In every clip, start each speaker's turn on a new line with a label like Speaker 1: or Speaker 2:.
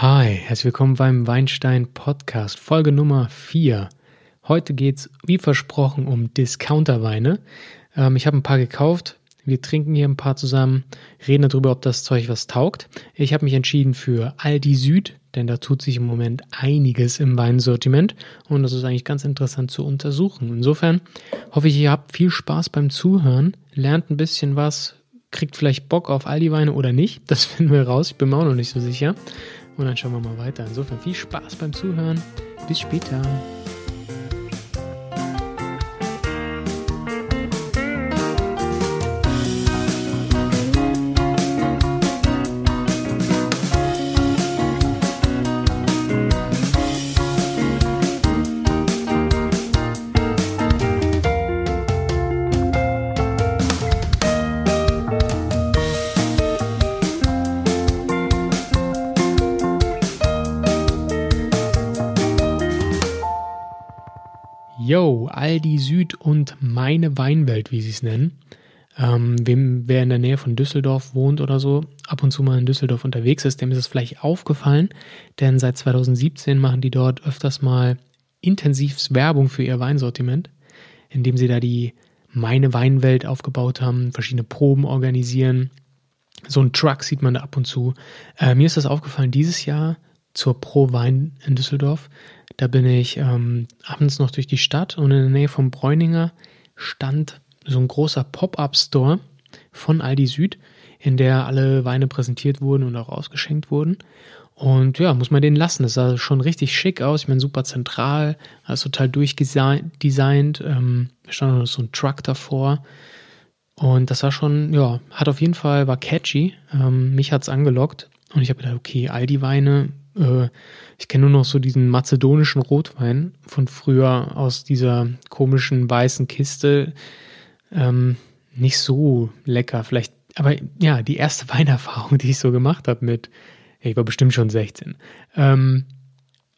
Speaker 1: Hi, herzlich willkommen beim Weinstein Podcast, Folge Nummer 4. Heute geht es, wie versprochen, um Discounterweine. Ähm, ich habe ein paar gekauft. Wir trinken hier ein paar zusammen, reden darüber, ob das Zeug was taugt. Ich habe mich entschieden für Aldi Süd, denn da tut sich im Moment einiges im Weinsortiment und das ist eigentlich ganz interessant zu untersuchen. Insofern hoffe ich, ihr habt viel Spaß beim Zuhören, lernt ein bisschen was, kriegt vielleicht Bock auf Aldi-Weine oder nicht. Das finden wir raus. Ich bin mir auch noch nicht so sicher. Und dann schauen wir mal weiter. Insofern viel Spaß beim Zuhören. Bis später. Yo, Aldi Süd und meine Weinwelt, wie sie es nennen. Ähm, wem, wer in der Nähe von Düsseldorf wohnt oder so, ab und zu mal in Düsseldorf unterwegs ist, dem ist es vielleicht aufgefallen, denn seit 2017 machen die dort öfters mal intensiv Werbung für ihr Weinsortiment, indem sie da die Meine Weinwelt aufgebaut haben, verschiedene Proben organisieren. So ein Truck sieht man da ab und zu. Äh, mir ist das aufgefallen dieses Jahr zur Pro Wein in Düsseldorf. Da bin ich ähm, abends noch durch die Stadt und in der Nähe vom Bräuninger stand so ein großer Pop-up-Store von Aldi Süd, in der alle Weine präsentiert wurden und auch ausgeschenkt wurden. Und ja, muss man den lassen. Das sah schon richtig schick aus. Ich meine, super zentral, alles total durchdesignt. Ähm, stand noch so ein Truck davor. Und das war schon, ja, hat auf jeden Fall, war catchy. Ähm, mich hat's angelockt. Und ich habe gedacht, okay, Aldi-Weine, äh, ich kenne nur noch so diesen mazedonischen Rotwein von früher aus dieser komischen weißen Kiste. Ähm, nicht so lecker, vielleicht, aber ja, die erste Weinerfahrung, die ich so gemacht habe mit, ich war bestimmt schon 16. Ähm,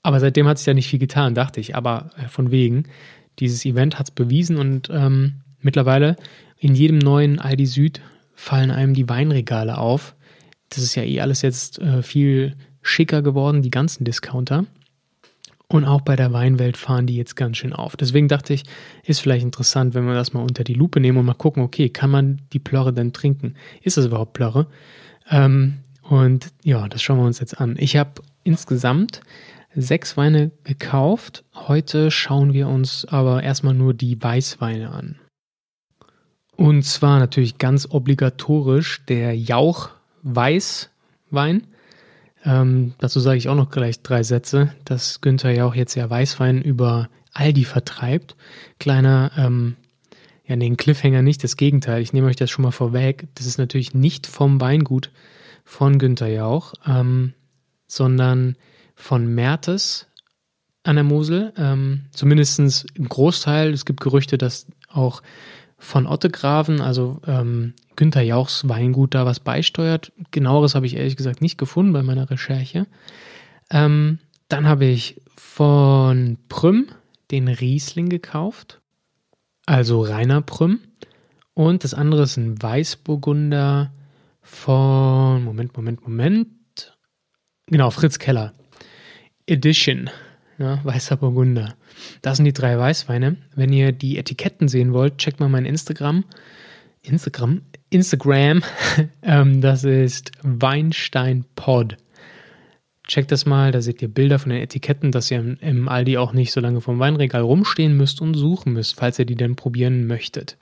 Speaker 1: aber seitdem hat sich ja nicht viel getan, dachte ich. Aber äh, von wegen, dieses Event hat es bewiesen und ähm, mittlerweile in jedem neuen Aldi Süd fallen einem die Weinregale auf. Das ist ja eh alles jetzt äh, viel schicker geworden, die ganzen Discounter. Und auch bei der Weinwelt fahren die jetzt ganz schön auf. Deswegen dachte ich, ist vielleicht interessant, wenn wir das mal unter die Lupe nehmen und mal gucken, okay, kann man die Plörre denn trinken? Ist das überhaupt Plörre? Ähm, und ja, das schauen wir uns jetzt an. Ich habe insgesamt sechs Weine gekauft. Heute schauen wir uns aber erstmal nur die Weißweine an. Und zwar natürlich ganz obligatorisch der Jauch Weißwein. Ähm, dazu sage ich auch noch gleich drei Sätze, dass Günther ja auch jetzt ja Weißwein über Aldi vertreibt. Kleiner, ähm, ja, ein Cliffhanger nicht, das Gegenteil. Ich nehme euch das schon mal vorweg. Das ist natürlich nicht vom Weingut von Günther Jauch, ähm, sondern von Mertes an der Mosel. Ähm, Zumindest ein Großteil. Es gibt Gerüchte, dass auch von Ottegraven, also ähm, Günther Jauchs Weingut, da was beisteuert. Genaueres habe ich ehrlich gesagt nicht gefunden bei meiner Recherche. Ähm, dann habe ich von Prüm den Riesling gekauft, also Rainer Prüm. Und das andere ist ein Weißburgunder von, Moment, Moment, Moment. Genau, Fritz Keller. Edition ja, weißer Burgunder. Das sind die drei Weißweine. Wenn ihr die Etiketten sehen wollt, checkt mal mein Instagram. Instagram? Instagram. ähm, das ist Weinstein Pod. Checkt das mal, da seht ihr Bilder von den Etiketten, dass ihr im, Aldi auch nicht so lange vom Weinregal rumstehen müsst und suchen müsst, falls ihr die denn probieren möchtet.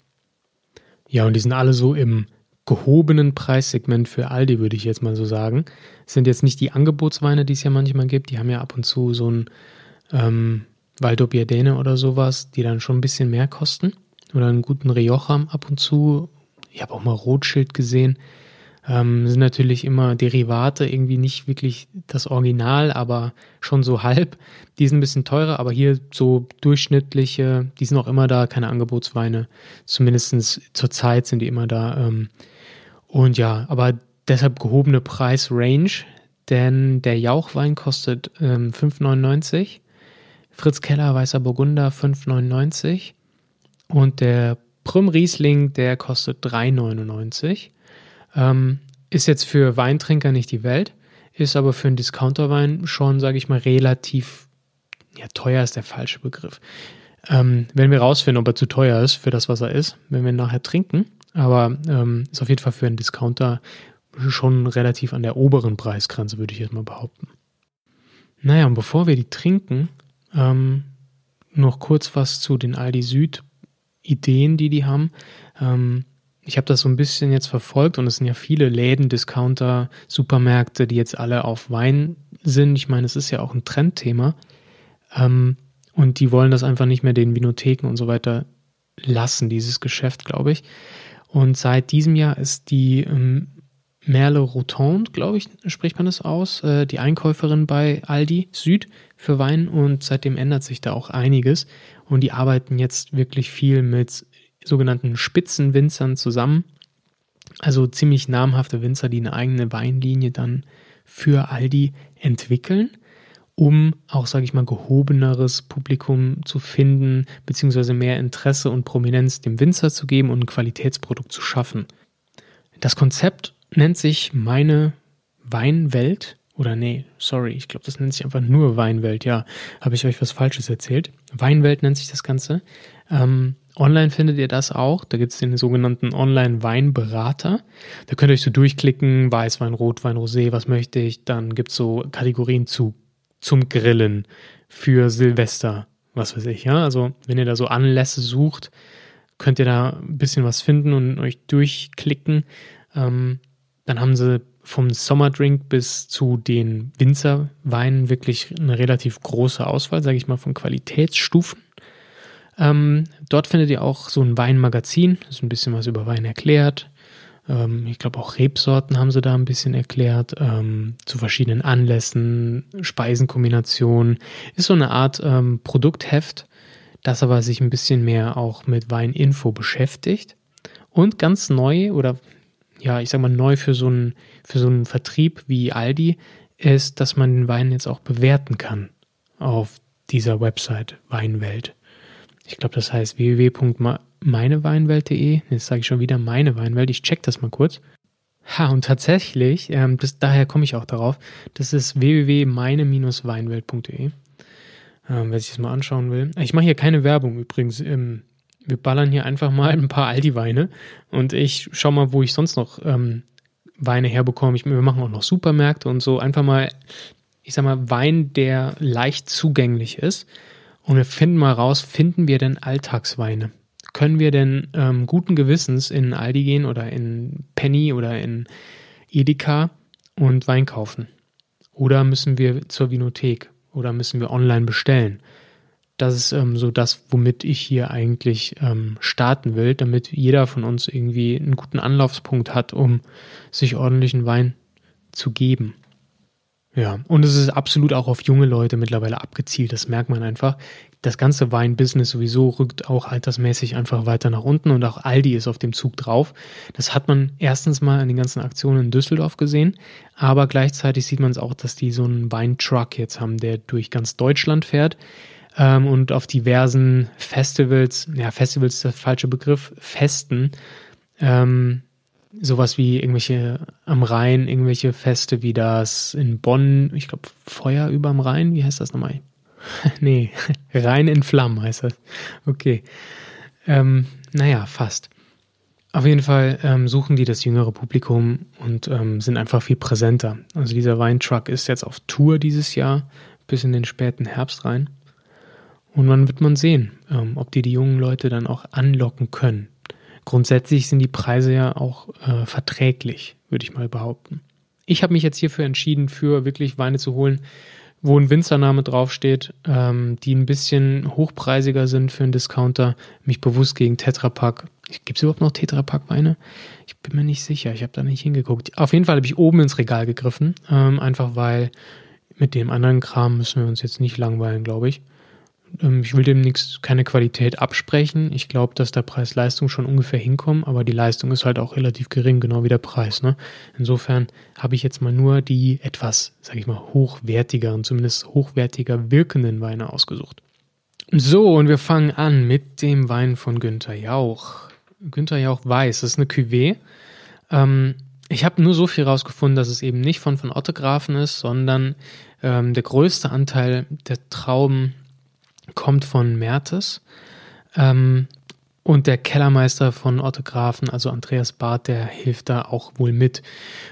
Speaker 1: Ja, und die sind alle so im gehobenen Preissegment für Aldi, würde ich jetzt mal so sagen. Das sind jetzt nicht die Angebotsweine, die es ja manchmal gibt. Die haben ja ab und zu so ein ähm, Valdobbiadene oder sowas, die dann schon ein bisschen mehr kosten. Oder einen guten Rioja ab und zu. Ich habe auch mal Rotschild gesehen. Ähm, sind natürlich immer Derivate, irgendwie nicht wirklich das Original, aber schon so halb. Die sind ein bisschen teurer, aber hier so durchschnittliche, die sind auch immer da, keine Angebotsweine. Zumindest zur Zeit sind die immer da. Ähm, und ja, aber deshalb gehobene Preisrange, denn der Jauchwein kostet ähm, 5,99 Fritz Keller Weißer Burgunder 5,99 und der Prüm Riesling, der kostet 3,99. Ähm, ist jetzt für Weintrinker nicht die Welt, ist aber für einen Discounterwein schon, sage ich mal, relativ, ja, teuer ist der falsche Begriff. Ähm, werden wir rausfinden, ob er zu teuer ist für das, was er ist, wenn wir ihn nachher trinken. Aber ähm, ist auf jeden Fall für einen Discounter schon relativ an der oberen Preisgrenze, würde ich jetzt mal behaupten. Naja, und bevor wir die trinken, ähm, noch kurz was zu den Aldi Süd Ideen, die die haben. Ähm, ich habe das so ein bisschen jetzt verfolgt und es sind ja viele Läden, Discounter, Supermärkte, die jetzt alle auf Wein sind. Ich meine, es ist ja auch ein Trendthema. Ähm, und die wollen das einfach nicht mehr den Vinotheken und so weiter lassen, dieses Geschäft, glaube ich. Und seit diesem Jahr ist die ähm, Merle Rotonde, glaube ich, spricht man das aus, äh, die Einkäuferin bei Aldi Süd für Wein und seitdem ändert sich da auch einiges und die arbeiten jetzt wirklich viel mit sogenannten Spitzenwinzern zusammen. Also ziemlich namhafte Winzer, die eine eigene Weinlinie dann für Aldi entwickeln, um auch, sage ich mal, gehobeneres Publikum zu finden, beziehungsweise mehr Interesse und Prominenz dem Winzer zu geben und ein Qualitätsprodukt zu schaffen. Das Konzept nennt sich Meine Weinwelt. Oder nee, sorry, ich glaube, das nennt sich einfach nur Weinwelt. Ja, habe ich euch was Falsches erzählt. Weinwelt nennt sich das Ganze. Ähm, online findet ihr das auch. Da gibt es den sogenannten Online-Weinberater. Da könnt ihr euch so durchklicken, Weißwein, Rotwein, Rosé, was möchte ich. Dann gibt es so Kategorien zu, zum Grillen für Silvester, was weiß ich. Ja, also wenn ihr da so Anlässe sucht, könnt ihr da ein bisschen was finden und euch durchklicken. Ähm, dann haben sie vom Sommerdrink bis zu den Winzerweinen wirklich eine relativ große Auswahl, sage ich mal, von Qualitätsstufen. Ähm, dort findet ihr auch so ein Weinmagazin, das ist ein bisschen was über Wein erklärt. Ähm, ich glaube auch Rebsorten haben sie da ein bisschen erklärt, ähm, zu verschiedenen Anlässen, Speisenkombinationen. Ist so eine Art ähm, Produktheft, das aber sich ein bisschen mehr auch mit Weininfo beschäftigt. Und ganz neu oder ja, ich sag mal, neu für so einen, für so einen Vertrieb wie Aldi ist, dass man den Wein jetzt auch bewerten kann auf dieser Website Weinwelt. Ich glaube, das heißt www.meineweinwelt.de. Jetzt sage ich schon wieder meine Weinwelt. Ich check das mal kurz. Ha, und tatsächlich, ähm, das, daher komme ich auch darauf, das ist www.meine-weinwelt.de. Ähm, wer sich das mal anschauen will. Ich mache hier keine Werbung übrigens. Ähm, wir ballern hier einfach mal ein paar Aldi-Weine und ich schau mal, wo ich sonst noch ähm, Weine herbekomme. Ich, wir machen auch noch Supermärkte und so. Einfach mal, ich sag mal, Wein, der leicht zugänglich ist. Und wir finden mal raus, finden wir denn Alltagsweine? Können wir denn ähm, guten Gewissens in Aldi gehen oder in Penny oder in Edeka und Wein kaufen? Oder müssen wir zur Vinothek? Oder müssen wir online bestellen? Das ist ähm, so das, womit ich hier eigentlich ähm, starten will, damit jeder von uns irgendwie einen guten Anlaufspunkt hat, um sich ordentlichen Wein zu geben. Ja, und es ist absolut auch auf junge Leute mittlerweile abgezielt, das merkt man einfach. Das ganze Weinbusiness sowieso rückt auch altersmäßig einfach weiter nach unten und auch Aldi ist auf dem Zug drauf. Das hat man erstens mal an den ganzen Aktionen in Düsseldorf gesehen, aber gleichzeitig sieht man es auch, dass die so einen Weintruck jetzt haben, der durch ganz Deutschland fährt ähm, und auf diversen Festivals, ja, Festivals ist der falsche Begriff, Festen, ähm, sowas wie irgendwelche am Rhein, irgendwelche Feste wie das in Bonn, ich glaube Feuer überm Rhein, wie heißt das nochmal? nee, Rhein in Flammen heißt das. Okay. Ähm, naja, fast. Auf jeden Fall ähm, suchen die das jüngere Publikum und ähm, sind einfach viel präsenter. Also dieser Weintruck ist jetzt auf Tour dieses Jahr bis in den späten Herbst rein. Und dann wird man sehen, ähm, ob die die jungen Leute dann auch anlocken können. Grundsätzlich sind die Preise ja auch äh, verträglich, würde ich mal behaupten. Ich habe mich jetzt hierfür entschieden, für wirklich Weine zu holen, wo ein Winzername draufsteht, ähm, die ein bisschen hochpreisiger sind für einen Discounter, mich bewusst gegen Tetrapack. Gibt es überhaupt noch Tetrapack-Weine? Ich bin mir nicht sicher, ich habe da nicht hingeguckt. Auf jeden Fall habe ich oben ins Regal gegriffen, ähm, einfach weil mit dem anderen Kram müssen wir uns jetzt nicht langweilen, glaube ich. Ähm, ich will dem nichts, keine Qualität absprechen. Ich glaube, dass der Preis-Leistung schon ungefähr hinkommen, aber die Leistung ist halt auch relativ gering, genau wie der Preis. Ne? Insofern habe ich jetzt mal nur die etwas, sage ich mal, hochwertigeren, zumindest hochwertiger wirkenden Weine ausgesucht. So, und wir fangen an mit dem Wein von Günther Jauch. Günther Jauch Weiß, das ist eine Cuvée. Ähm, ich habe nur so viel rausgefunden, dass es eben nicht von von Ottografen ist, sondern ähm, der größte Anteil der Trauben kommt von Mertes. Ähm, und der Kellermeister von Autografen, also Andreas Barth, der hilft da auch wohl mit.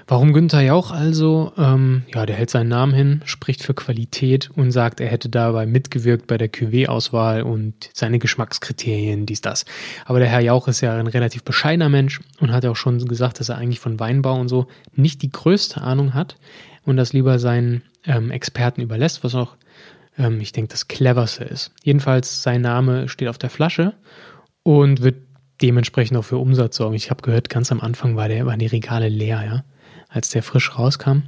Speaker 1: Warum Günther Jauch also? Ähm, ja, der hält seinen Namen hin, spricht für Qualität und sagt, er hätte dabei mitgewirkt bei der QW-Auswahl und seine Geschmackskriterien, dies, das. Aber der Herr Jauch ist ja ein relativ bescheidener Mensch und hat auch schon gesagt, dass er eigentlich von Weinbau und so nicht die größte Ahnung hat und das lieber seinen ähm, Experten überlässt, was auch, ähm, ich denke, das cleverste ist. Jedenfalls, sein Name steht auf der Flasche und wird dementsprechend auch für Umsatz sorgen. Ich habe gehört, ganz am Anfang war der, waren die Regale leer, ja, als der frisch rauskam.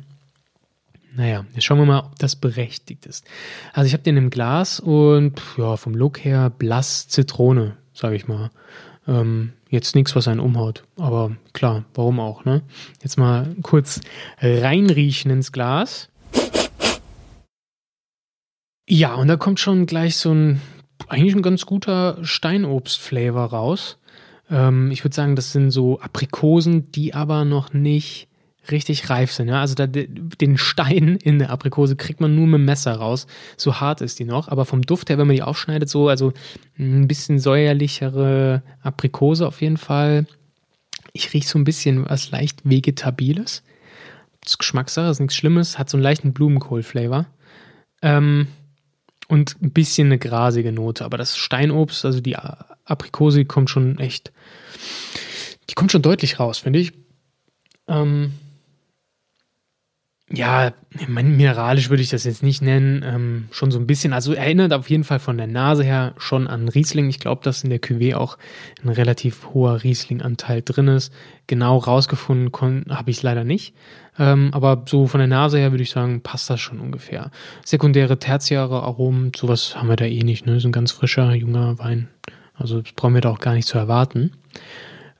Speaker 1: Naja, jetzt schauen wir mal, ob das berechtigt ist. Also ich habe den im Glas und ja, vom Look her blass Zitrone, sage ich mal. Ähm, jetzt nichts, was einen umhaut, aber klar, warum auch, ne? Jetzt mal kurz reinriechen ins Glas. Ja, und da kommt schon gleich so ein eigentlich ein ganz guter Steinobst-Flavor raus. Ähm, ich würde sagen, das sind so Aprikosen, die aber noch nicht richtig reif sind. Ja? Also da, den Stein in der Aprikose kriegt man nur mit dem Messer raus. So hart ist die noch. Aber vom Duft her, wenn man die aufschneidet, so, also ein bisschen säuerlichere Aprikose auf jeden Fall. Ich rieche so ein bisschen was leicht Vegetabiles. Das Geschmackssache, ist nichts Schlimmes, hat so einen leichten Blumenkohl-Flavor. Ähm, und ein bisschen eine grasige Note. Aber das Steinobst, also die Aprikose, kommt schon echt, die kommt schon deutlich raus, finde ich. Ähm, ja, mineralisch würde ich das jetzt nicht nennen, ähm, schon so ein bisschen, also erinnert auf jeden Fall von der Nase her schon an Riesling. Ich glaube, dass in der Cuvée auch ein relativ hoher Riesling-Anteil drin ist. Genau rausgefunden habe ich es leider nicht. Ähm, aber so von der Nase her würde ich sagen, passt das schon ungefähr. Sekundäre, tertiäre Aromen, sowas haben wir da eh nicht. Ne? Ist ein ganz frischer, junger Wein. Also das brauchen wir da auch gar nicht zu erwarten.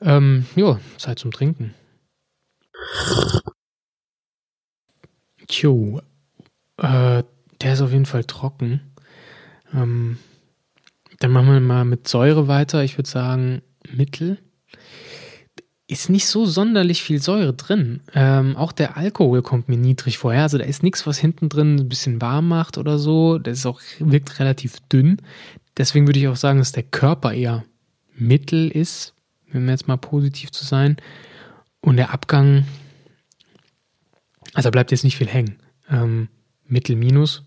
Speaker 1: Ähm, ja, Zeit zum Trinken. Tjo, äh, der ist auf jeden Fall trocken. Ähm, dann machen wir mal mit Säure weiter. Ich würde sagen, mittel. Ist nicht so sonderlich viel Säure drin. Ähm, auch der Alkohol kommt mir niedrig vorher. Also da ist nichts, was hinten drin ein bisschen warm macht oder so. Das ist auch, wirkt relativ dünn. Deswegen würde ich auch sagen, dass der Körper eher mittel ist, wenn wir jetzt mal positiv zu sein. Und der Abgang, also bleibt jetzt nicht viel hängen. Ähm, Mittel minus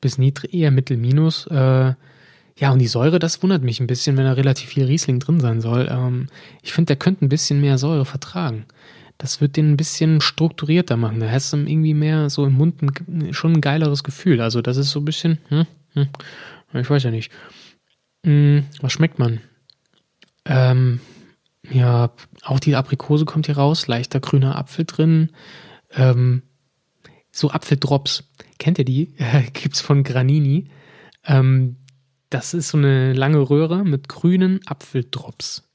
Speaker 1: bis niedrig, eher Mittel minus. Äh, ja, und die Säure, das wundert mich ein bisschen, wenn da relativ viel Riesling drin sein soll. Ähm, ich finde, der könnte ein bisschen mehr Säure vertragen. Das wird den ein bisschen strukturierter machen. Da hast du irgendwie mehr so im Mund ein, schon ein geileres Gefühl. Also, das ist so ein bisschen, hm, hm, ich weiß ja nicht. Hm, was schmeckt man? Ähm, ja, auch die Aprikose kommt hier raus, leichter grüner Apfel drin. Ähm, so Apfeldrops. Kennt ihr die? Gibt's von Granini. Ähm, das ist so eine lange Röhre mit grünen Apfeldrops.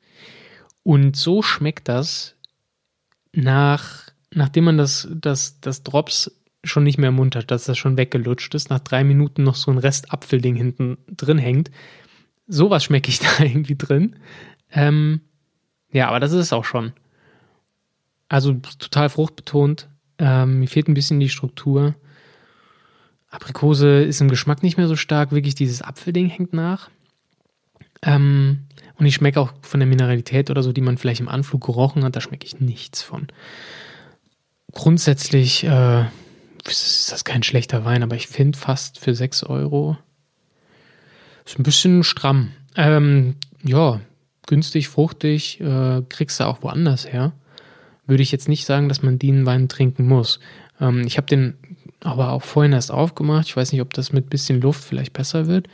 Speaker 1: Und so schmeckt das nach, nachdem man das, das, das Drops schon nicht mehr hat, dass das schon weggelutscht ist, nach drei Minuten noch so ein Rest Apfelding hinten drin hängt. Sowas schmecke ich da irgendwie drin. Ähm, ja, aber das ist es auch schon. Also total fruchtbetont. Ähm, mir fehlt ein bisschen die Struktur. Aprikose ist im Geschmack nicht mehr so stark. Wirklich dieses Apfelding hängt nach. Ähm, und ich schmecke auch von der Mineralität oder so, die man vielleicht im Anflug gerochen hat, da schmecke ich nichts von. Grundsätzlich äh, ist das kein schlechter Wein, aber ich finde fast für 6 Euro ist ein bisschen stramm. Ähm, ja, günstig, fruchtig, äh, kriegst du auch woanders her. Würde ich jetzt nicht sagen, dass man den Wein trinken muss. Ähm, ich habe den aber auch vorhin erst aufgemacht. Ich weiß nicht, ob das mit bisschen Luft vielleicht besser wird.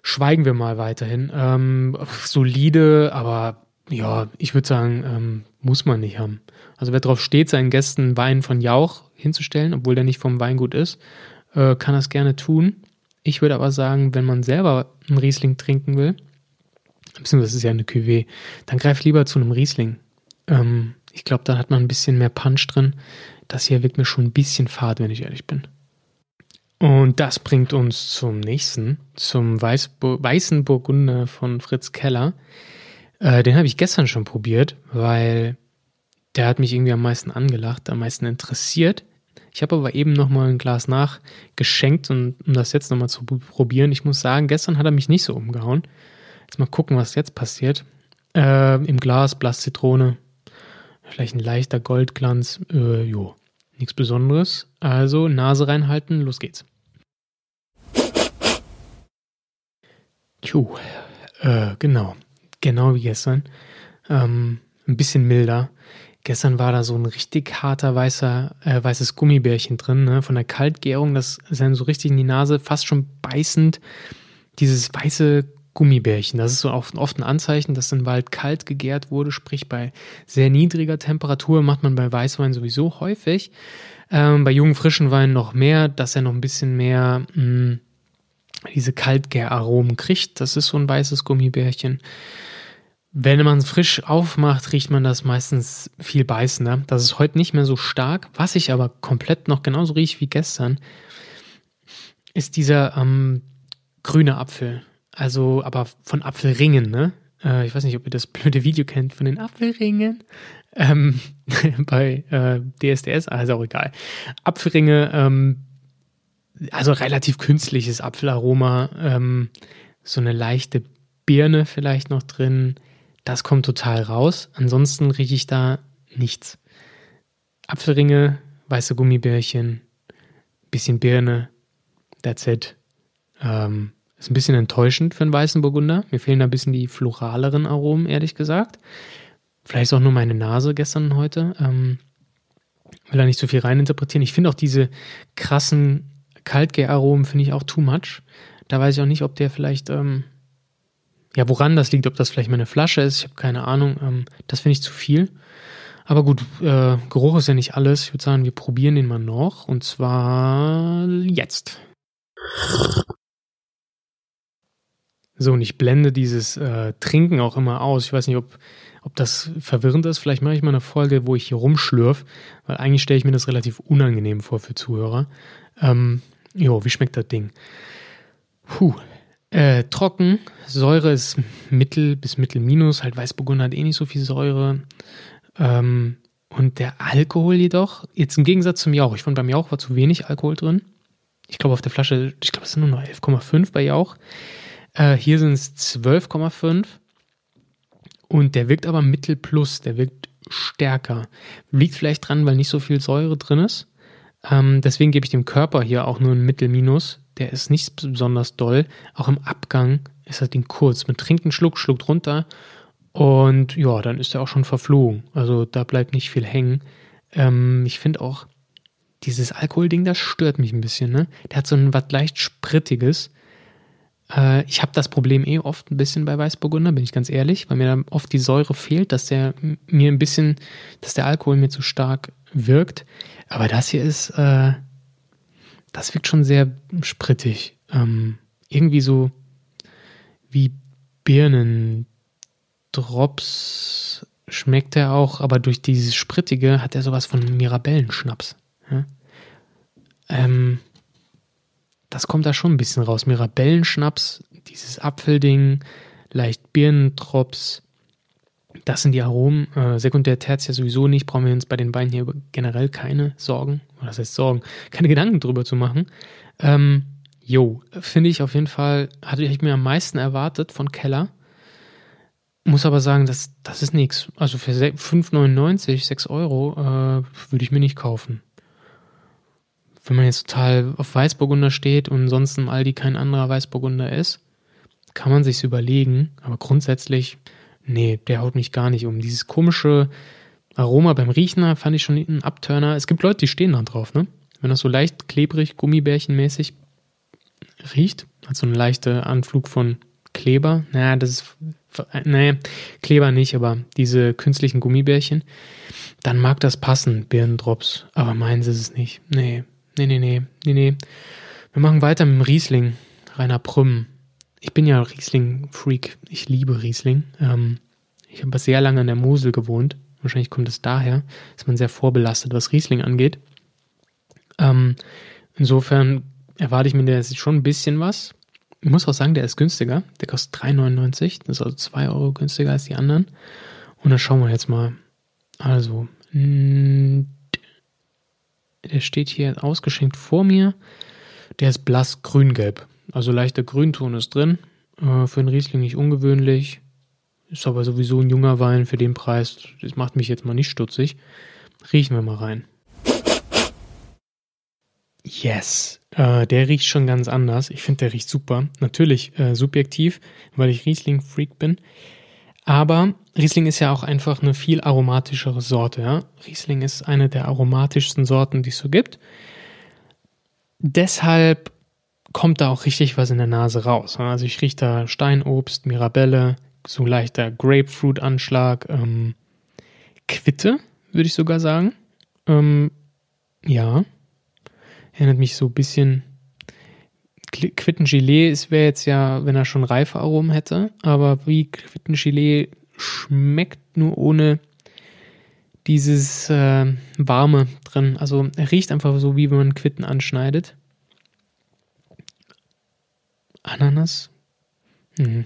Speaker 1: Schweigen wir mal weiterhin. Ähm, solide, aber ja, ich würde sagen, ähm, muss man nicht haben. Also wer darauf steht, seinen Gästen Wein von Jauch hinzustellen, obwohl der nicht vom Weingut ist, äh, kann das gerne tun. Ich würde aber sagen, wenn man selber einen Riesling trinken will, beziehungsweise das ist ja eine Cuvée, dann greif lieber zu einem Riesling. Ähm, ich glaube, da hat man ein bisschen mehr Punch drin. Das hier wirkt mir schon ein bisschen fad, wenn ich ehrlich bin. Und das bringt uns zum nächsten, zum Weißbur Weißen Burgunder von Fritz Keller. Äh, den habe ich gestern schon probiert, weil der hat mich irgendwie am meisten angelacht, am meisten interessiert. Ich habe aber eben noch mal ein Glas nachgeschenkt, und, um das jetzt noch mal zu probieren. Ich muss sagen, gestern hat er mich nicht so umgehauen. Jetzt mal gucken, was jetzt passiert. Äh, Im Glas, Blass Zitrone, vielleicht ein leichter Goldglanz. Äh, jo, nichts Besonderes. Also Nase reinhalten, los geht's. Tju, äh, genau. Genau wie gestern. Ähm, ein bisschen milder. Gestern war da so ein richtig harter weißer, äh, weißes Gummibärchen drin, ne? von der Kaltgärung. Das ist dann so richtig in die Nase, fast schon beißend. Dieses weiße Gummibärchen, das ist so oft, oft ein Anzeichen, dass ein Wald kalt gegärt wurde, sprich bei sehr niedriger Temperatur macht man bei Weißwein sowieso häufig. Ähm, bei jungen frischen Weinen noch mehr, dass er noch ein bisschen mehr mh, hm, diese Kaltgäraromen kriegt. Das ist so ein weißes Gummibärchen. Wenn man es frisch aufmacht, riecht man das meistens viel beißender. Das ist heute nicht mehr so stark. Was ich aber komplett noch genauso rieche wie gestern, ist dieser ähm, grüne Apfel. Also, aber von Apfelringen, ne? Äh, ich weiß nicht, ob ihr das blöde Video kennt von den Apfelringen. Ähm, bei äh, DSDS, also auch egal. Apfelringe, ähm, also relativ künstliches Apfelaroma, ähm, so eine leichte Birne vielleicht noch drin. Das kommt total raus. Ansonsten rieche ich da nichts. Apfelringe, weiße Gummibärchen, bisschen Birne, that's it. Ähm, ist ein bisschen enttäuschend für einen weißen Burgunder. Mir fehlen da ein bisschen die floraleren Aromen, ehrlich gesagt. Vielleicht ist auch nur meine Nase gestern und heute. Ähm, will da nicht so viel reininterpretieren. Ich finde auch diese krassen Kaltgäraromen finde ich auch too much. Da weiß ich auch nicht, ob der vielleicht ähm, ja, woran das liegt, ob das vielleicht meine Flasche ist, ich habe keine Ahnung. Ähm, das finde ich zu viel. Aber gut, äh, Geruch ist ja nicht alles. Ich würde sagen, wir probieren den mal noch. Und zwar jetzt. So, und ich blende dieses äh, Trinken auch immer aus. Ich weiß nicht, ob, ob das verwirrend ist. Vielleicht mache ich mal eine Folge, wo ich hier rumschlürf, weil eigentlich stelle ich mir das relativ unangenehm vor für Zuhörer. Ähm, jo, wie schmeckt das Ding? Puh, äh, trocken, Säure ist mittel bis mittel minus, halt Weißburgunder hat eh nicht so viel Säure. Ähm, und der Alkohol jedoch, jetzt im Gegensatz zum Jauch, ich fand beim Jauch war zu wenig Alkohol drin. Ich glaube auf der Flasche, ich glaube es sind nur noch 11,5 bei Jauch. Äh, hier sind es 12,5. Und der wirkt aber mittel plus, der wirkt stärker. Liegt vielleicht dran, weil nicht so viel Säure drin ist. Ähm, deswegen gebe ich dem Körper hier auch nur ein mittel minus der ist nicht besonders doll. Auch im Abgang ist das Ding kurz. Man trinkt einen Schluck, schluckt runter und ja, dann ist er auch schon verflogen. Also da bleibt nicht viel hängen. Ähm, ich finde auch, dieses Alkoholding, das stört mich ein bisschen. Ne? Der hat so ein was leicht Sprittiges. Äh, ich habe das Problem eh oft ein bisschen bei Weißburgunder, bin ich ganz ehrlich, weil mir da oft die Säure fehlt, dass der mir ein bisschen, dass der Alkohol mir zu stark wirkt. Aber das hier ist, äh, das wirkt schon sehr sprittig. Ähm, irgendwie so wie Birnendrops schmeckt er auch, aber durch dieses Sprittige hat er sowas von Mirabellenschnaps. Ja? Ähm, das kommt da schon ein bisschen raus. Mirabellenschnaps, dieses Apfelding, leicht Birnendrops, das sind die Aromen. Äh, Sekundär, Tertiär sowieso nicht. Brauchen wir uns bei den beiden hier generell keine Sorgen, oder das heißt Sorgen, keine Gedanken drüber zu machen. Ähm, jo, finde ich auf jeden Fall, hatte ich mir am meisten erwartet von Keller. Muss aber sagen, das, das ist nichts. Also für 5,99, 6 Euro äh, würde ich mir nicht kaufen. Wenn man jetzt total auf Weißburgunder steht und sonst im Aldi kein anderer Weißburgunder ist, kann man sich's überlegen. Aber grundsätzlich Nee, der haut mich gar nicht um. Dieses komische Aroma beim Riechen fand ich schon ein Abturner. Es gibt Leute, die stehen da drauf, ne? Wenn das so leicht klebrig, gummibärchenmäßig riecht, hat so einen leichten Anflug von Kleber. Naja, das ist, nee, Kleber nicht, aber diese künstlichen Gummibärchen, dann mag das passen, Birnendrops. Aber meins ist es nicht. Nee, nee, nee, nee, nee, nee. Wir machen weiter mit dem Riesling. Rainer Prüm ich bin ja Riesling-Freak. Ich liebe Riesling. Ähm, ich habe sehr lange an der Mosel gewohnt. Wahrscheinlich kommt es daher, dass man sehr vorbelastet, was Riesling angeht. Ähm, insofern erwarte ich mir der schon ein bisschen was. Ich muss auch sagen, der ist günstiger. Der kostet 3,99. Das ist also 2 Euro günstiger als die anderen. Und dann schauen wir jetzt mal. Also, der steht hier ausgeschenkt vor mir. Der ist blass grün-gelb. Also leichter Grünton ist drin. Äh, für einen Riesling nicht ungewöhnlich. Ist aber sowieso ein junger Wein für den Preis. Das macht mich jetzt mal nicht stutzig. Riechen wir mal rein. Yes, äh, der riecht schon ganz anders. Ich finde, der riecht super. Natürlich äh, subjektiv, weil ich Riesling-Freak bin. Aber Riesling ist ja auch einfach eine viel aromatischere Sorte. Ja? Riesling ist eine der aromatischsten Sorten, die es so gibt. Deshalb kommt da auch richtig was in der Nase raus. Also ich rieche da Steinobst, Mirabelle, so leichter Grapefruit-Anschlag, ähm, Quitte, würde ich sogar sagen. Ähm, ja, erinnert mich so ein bisschen. Quittengelee wäre jetzt ja, wenn er schon reife Aromen hätte, aber wie Quittengelee schmeckt nur ohne dieses äh, Warme drin. Also er riecht einfach so, wie wenn man Quitten anschneidet. Ananas? Hm.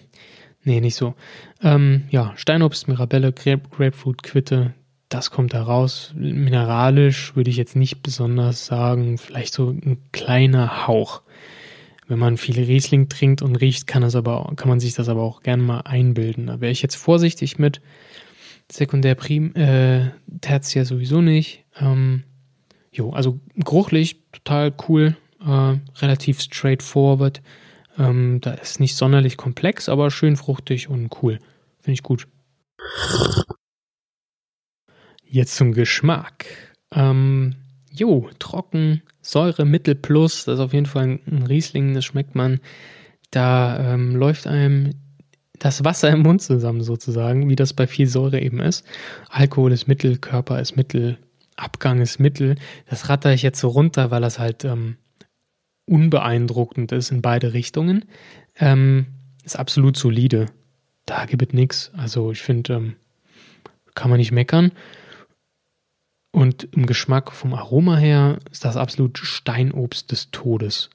Speaker 1: Nee, nicht so. Ähm, ja, Steinobst, Mirabelle, Grape, Grapefruit, Quitte, das kommt da raus. Mineralisch würde ich jetzt nicht besonders sagen, vielleicht so ein kleiner Hauch. Wenn man viel Riesling trinkt und riecht, kann, das aber, kann man sich das aber auch gerne mal einbilden. Da wäre ich jetzt vorsichtig mit. Sekundär Prim, äh, Tertiär sowieso nicht. Ähm, jo, also geruchlich total cool, äh, relativ straightforward. Ähm, da ist nicht sonderlich komplex, aber schön fruchtig und cool. Finde ich gut. Jetzt zum Geschmack. Ähm, jo, trocken, Säure, Mittel plus, das ist auf jeden Fall ein Riesling, das schmeckt man. Da ähm, läuft einem das Wasser im Mund zusammen sozusagen, wie das bei viel Säure eben ist. Alkohol ist Mittel, Körper ist Mittel, Abgang ist Mittel. Das ratter ich jetzt so runter, weil das halt ähm, unbeeindruckend ist in beide Richtungen. Ähm, ist absolut solide. Da gibt es nichts. Also ich finde, ähm, kann man nicht meckern. Und im Geschmack vom Aroma her ist das absolut Steinobst des Todes.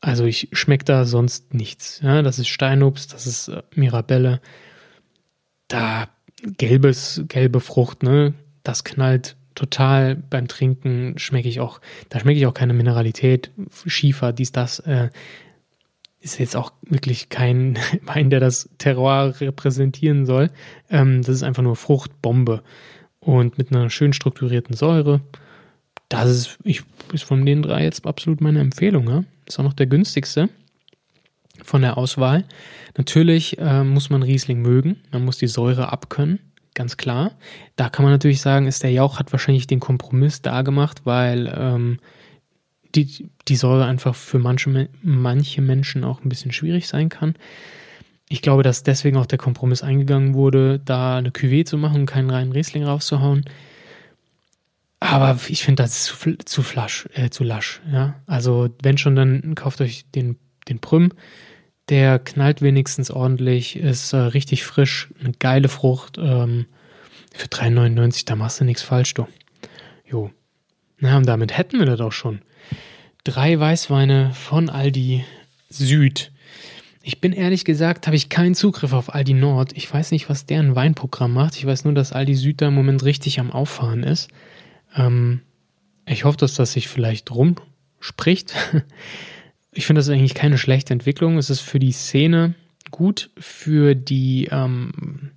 Speaker 1: Also ich schmecke da sonst nichts. Ja, das ist Steinobst, das ist äh, Mirabelle. Da gelbes, gelbe Frucht, ne? Das knallt total beim Trinken schmecke ich auch, da schmecke ich auch keine Mineralität, Schiefer, dies, das, äh, ist jetzt auch wirklich kein Wein, der das Terroir repräsentieren soll. Ähm, das ist einfach nur Fruchtbombe und mit einer schön strukturierten Säure. Das ist, ich, ist von den drei jetzt absolut meine Empfehlung. Ja? Ist auch noch der günstigste von der Auswahl. Natürlich äh, muss man Riesling mögen, man muss die Säure abkönnen ganz klar. Da kann man natürlich sagen, ist der Jauch hat wahrscheinlich den Kompromiss da gemacht, weil ähm, die, die Säure einfach für manche, manche Menschen auch ein bisschen schwierig sein kann. Ich glaube, dass deswegen auch der Kompromiss eingegangen wurde, da eine Cuvée zu machen und keinen reinen Riesling rauszuhauen. Aber ich finde das zu, zu flasch, äh, zu lasch. Ja? Also wenn schon, dann kauft euch den, den Prüm. Der knallt wenigstens ordentlich, ist äh, richtig frisch, eine geile Frucht. Ähm, für 3,99, da machst du nichts falsch, du. Jo. Na, und damit hätten wir das auch schon. Drei Weißweine von Aldi Süd. Ich bin ehrlich gesagt, habe ich keinen Zugriff auf Aldi Nord. Ich weiß nicht, was deren Weinprogramm macht. Ich weiß nur, dass Aldi Süd da im Moment richtig am Auffahren ist. Ähm, ich hoffe, dass das sich vielleicht rumspricht. ich finde das eigentlich keine schlechte Entwicklung. Es ist für die Szene gut, für die ähm,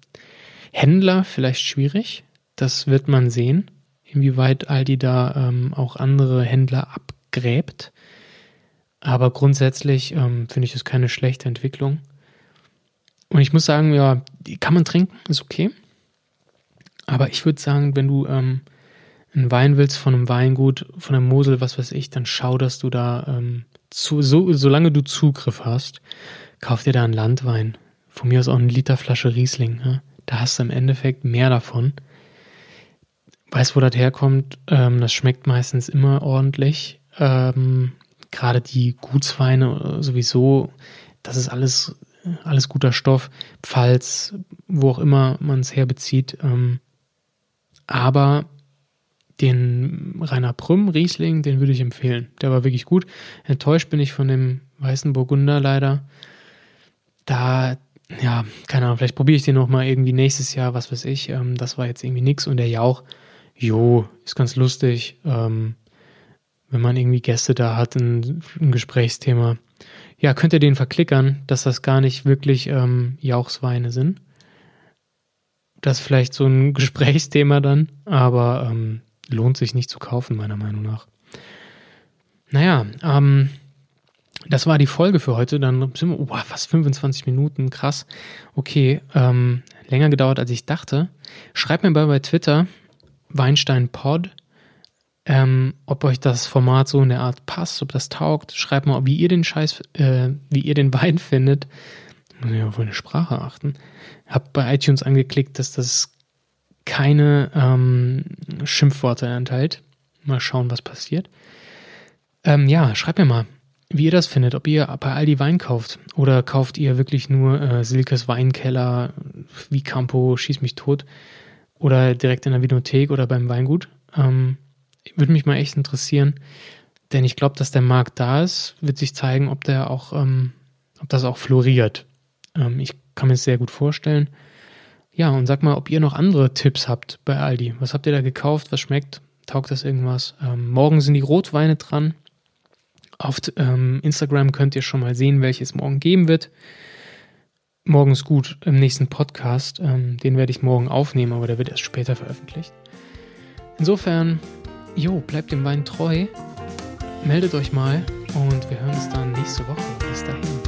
Speaker 1: Händler vielleicht schwierig. Das wird man sehen, inwieweit Aldi da ähm, auch andere Händler abgräbt. Aber grundsätzlich ähm, finde ich das keine schlechte Entwicklung. Und ich muss sagen, ja, die kann man trinken, ist okay. Aber ich würde sagen, wenn du ähm, einen Wein willst von einem Weingut, von der Mosel, was weiß ich, dann schau, dass du da ähm, zu, so, solange du Zugriff hast, kauf dir da einen Landwein. Von mir aus auch eine Literflasche Riesling. Ja? Da hast du im Endeffekt mehr davon. Weißt, wo das herkommt? Ähm, das schmeckt meistens immer ordentlich. Ähm, Gerade die Gutsweine sowieso, das ist alles, alles guter Stoff. Pfalz, wo auch immer man es herbezieht. Ähm, aber den Rainer Prüm Riesling, den würde ich empfehlen. Der war wirklich gut. Enttäuscht bin ich von dem weißen Burgunder leider. Da ja, keine Ahnung, vielleicht probiere ich den nochmal irgendwie nächstes Jahr, was weiß ich. Ähm, das war jetzt irgendwie nix. Und der Jauch, jo, ist ganz lustig. Ähm, wenn man irgendwie Gäste da hat, ein, ein, Gesprächsthema. Ja, könnt ihr den verklickern, dass das gar nicht wirklich ähm, Jauchsweine sind. Das ist vielleicht so ein Gesprächsthema dann, aber ähm, lohnt sich nicht zu kaufen, meiner Meinung nach. Naja, ähm, das war die Folge für heute. Dann sind wir, oh, fast 25 Minuten, krass. Okay, ähm, länger gedauert, als ich dachte. Schreibt mir mal bei Twitter, Weinstein Pod, ähm, ob euch das Format so in der Art passt, ob das taugt. Schreibt mal, wie ihr den Scheiß, äh, wie ihr den Wein findet. Muss ich auf meine Sprache achten. Hab bei iTunes angeklickt, dass das keine ähm, Schimpfworte enthält. Mal schauen, was passiert. Ähm, ja, schreibt mir mal, wie ihr das findet, ob ihr bei Aldi Wein kauft oder kauft ihr wirklich nur äh, Silkes Weinkeller wie Campo, schieß mich tot oder direkt in der Vinothek oder beim Weingut. Ähm, würde mich mal echt interessieren, denn ich glaube, dass der Markt da ist, wird sich zeigen, ob der auch, ähm, ob das auch floriert. Ähm, ich kann mir das sehr gut vorstellen. Ja, und sag mal, ob ihr noch andere Tipps habt bei Aldi. Was habt ihr da gekauft? Was schmeckt? Taugt das irgendwas? Ähm, morgen sind die Rotweine dran. Auf ähm, Instagram könnt ihr schon mal sehen, welches morgen geben wird. Morgen ist gut im nächsten Podcast. Ähm, den werde ich morgen aufnehmen, aber der wird erst später veröffentlicht. Insofern, jo, bleibt dem Wein treu. Meldet euch mal und wir hören uns dann nächste Woche. Bis dahin.